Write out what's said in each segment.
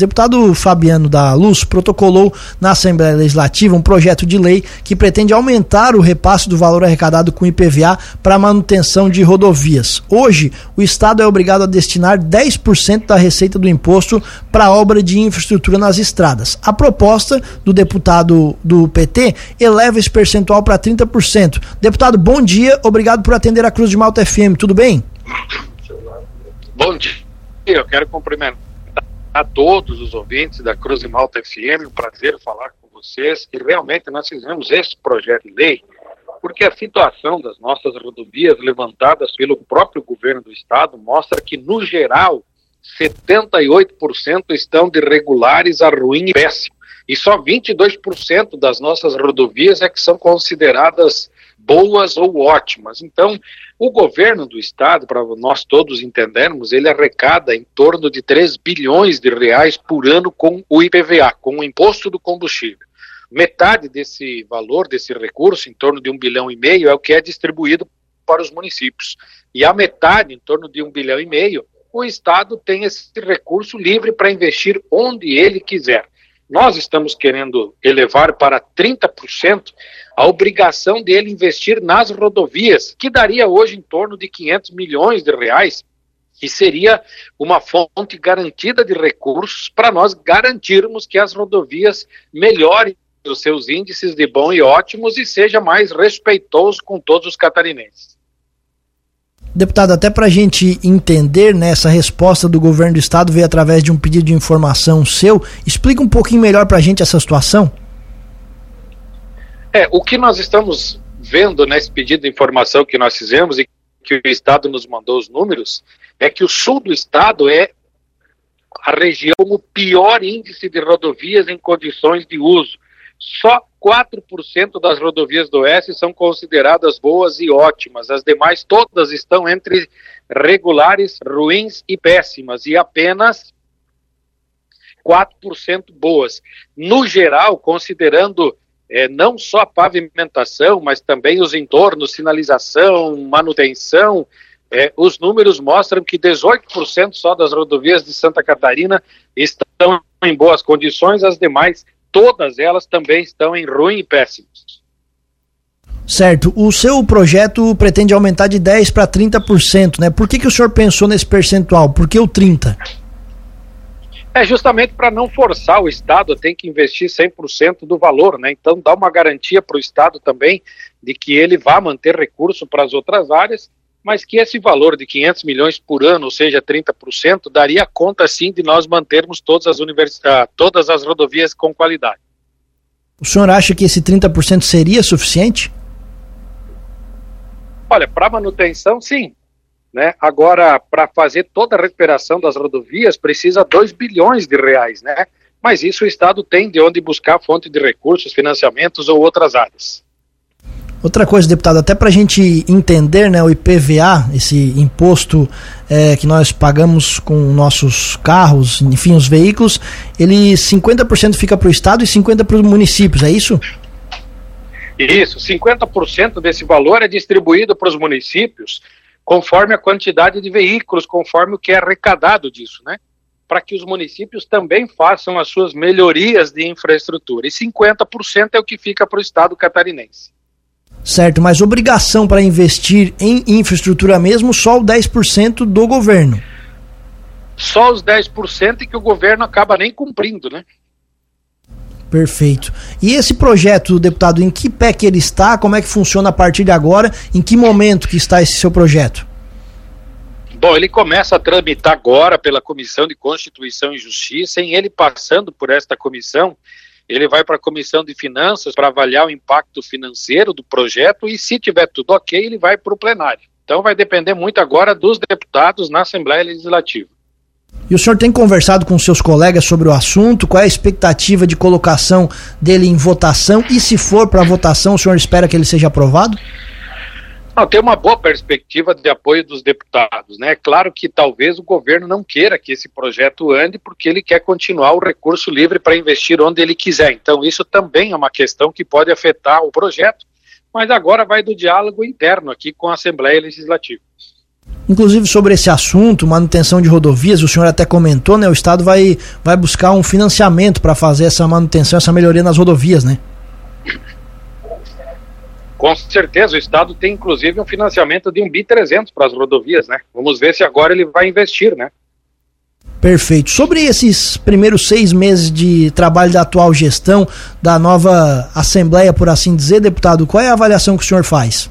deputado Fabiano da Luz protocolou na Assembleia Legislativa um projeto de lei que pretende aumentar o repasse do valor arrecadado com IPVA para manutenção de rodovias. Hoje, o Estado é obrigado a destinar 10% da receita do imposto para obra de infraestrutura nas estradas. A proposta do deputado do PT eleva esse percentual para 30%. Deputado, bom dia, obrigado por atender a Cruz de Malta FM, tudo bem? Bom dia, eu quero cumprimentar a todos os ouvintes da Cruz de Malta FM, um prazer falar com vocês. E realmente nós fizemos esse projeto de lei porque a situação das nossas rodovias levantadas pelo próprio governo do estado mostra que, no geral, 78% estão de regulares a ruim e péssimo. E só 22% das nossas rodovias é que são consideradas boas ou ótimas. Então, o governo do estado, para nós todos entendermos, ele arrecada em torno de 3 bilhões de reais por ano com o IPVA, com o imposto do combustível. Metade desse valor, desse recurso, em torno de um bilhão e meio, é o que é distribuído para os municípios. E a metade, em torno de um bilhão e meio, o Estado tem esse recurso livre para investir onde ele quiser. Nós estamos querendo elevar para 30% a obrigação dele investir nas rodovias, que daria hoje em torno de 500 milhões de reais, que seria uma fonte garantida de recursos para nós garantirmos que as rodovias melhorem os seus índices de bom e ótimos e seja mais respeitoso com todos os catarinenses. Deputado, até para a gente entender, né, essa resposta do governo do estado veio através de um pedido de informação seu. Explica um pouquinho melhor para a gente essa situação. É, o que nós estamos vendo nesse pedido de informação que nós fizemos e que o estado nos mandou os números, é que o sul do estado é a região com o pior índice de rodovias em condições de uso. Só 4% das rodovias do Oeste são consideradas boas e ótimas. As demais todas estão entre regulares, ruins e péssimas. E apenas 4% boas. No geral, considerando é, não só a pavimentação, mas também os entornos, sinalização, manutenção, é, os números mostram que 18% só das rodovias de Santa Catarina estão em boas condições, as demais todas elas também estão em ruim e péssimos. Certo. O seu projeto pretende aumentar de 10% para 30%, né? Por que, que o senhor pensou nesse percentual? Por que o 30%? É justamente para não forçar o Estado a ter que investir 100% do valor, né? Então dá uma garantia para o Estado também de que ele vá manter recurso para as outras áreas mas que esse valor de 500 milhões por ano, ou seja, 30%, daria conta sim de nós mantermos todas as, univers... Ah, todas as rodovias com qualidade. O senhor acha que esse 30% seria suficiente? Olha, para manutenção, sim. Né? Agora, para fazer toda a recuperação das rodovias, precisa 2 bilhões de reais, né? Mas isso o Estado tem de onde buscar fonte de recursos, financiamentos ou outras áreas. Outra coisa, deputado, até para a gente entender né, o IPVA, esse imposto é, que nós pagamos com nossos carros, enfim, os veículos, ele 50% fica para o Estado e 50% para os municípios, é isso? Isso, 50% desse valor é distribuído para os municípios conforme a quantidade de veículos, conforme o que é arrecadado disso, né? Para que os municípios também façam as suas melhorias de infraestrutura. E 50% é o que fica para o Estado catarinense. Certo, mas obrigação para investir em infraestrutura mesmo, só o 10% do governo. Só os 10% que o governo acaba nem cumprindo, né? Perfeito. E esse projeto, deputado, em que pé que ele está? Como é que funciona a partir de agora? Em que momento que está esse seu projeto? Bom, ele começa a tramitar agora pela Comissão de Constituição e Justiça. Em ele passando por esta comissão, ele vai para a comissão de finanças para avaliar o impacto financeiro do projeto e, se tiver tudo ok, ele vai para o plenário. Então, vai depender muito agora dos deputados na Assembleia Legislativa. E o senhor tem conversado com seus colegas sobre o assunto? Qual é a expectativa de colocação dele em votação? E se for para votação, o senhor espera que ele seja aprovado? Não, tem uma boa perspectiva de apoio dos deputados, né? É claro que talvez o governo não queira que esse projeto ande, porque ele quer continuar o recurso livre para investir onde ele quiser. Então, isso também é uma questão que pode afetar o projeto, mas agora vai do diálogo interno aqui com a Assembleia Legislativa. Inclusive sobre esse assunto, manutenção de rodovias, o senhor até comentou, né? O Estado vai, vai buscar um financiamento para fazer essa manutenção, essa melhoria nas rodovias, né? Com certeza, o Estado tem inclusive um financiamento de um bi 300 para as rodovias, né? Vamos ver se agora ele vai investir, né? Perfeito. Sobre esses primeiros seis meses de trabalho da atual gestão, da nova Assembleia, por assim dizer, deputado, qual é a avaliação que o senhor faz?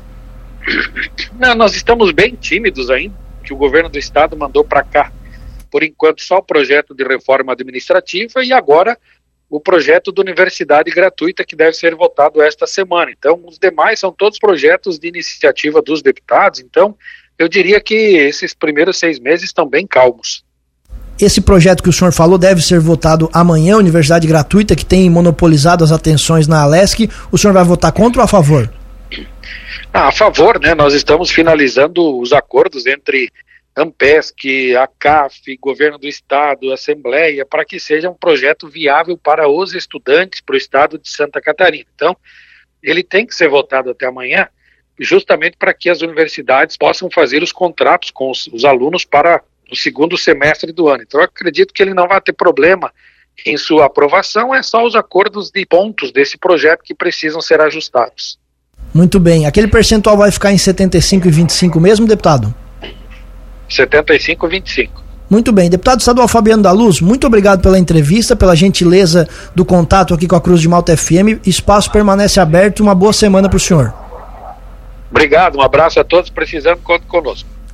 Não, nós estamos bem tímidos ainda, que o governo do estado mandou para cá, por enquanto, só o projeto de reforma administrativa e agora o projeto da universidade gratuita que deve ser votado esta semana. Então, os demais são todos projetos de iniciativa dos deputados. Então, eu diria que esses primeiros seis meses estão bem calmos. Esse projeto que o senhor falou deve ser votado amanhã, Universidade Gratuita, que tem monopolizado as atenções na Alesc. O senhor vai votar contra ou a favor? Ah, a favor, né? Nós estamos finalizando os acordos entre Ampesc, a CAF, Governo do Estado, Assembleia, para que seja um projeto viável para os estudantes, para o Estado de Santa Catarina. Então, ele tem que ser votado até amanhã, justamente para que as universidades possam fazer os contratos com os, os alunos para o segundo semestre do ano. Então, eu acredito que ele não vai ter problema em sua aprovação, é só os acordos de pontos desse projeto que precisam ser ajustados. Muito bem. Aquele percentual vai ficar em 75 e 25 mesmo, deputado? 75 25. Muito bem. Deputado estadual Fabiano da Luz, muito obrigado pela entrevista, pela gentileza do contato aqui com a Cruz de Malta FM. Espaço permanece aberto. Uma boa semana para o senhor. Obrigado, um abraço a todos. Precisando, conte conosco.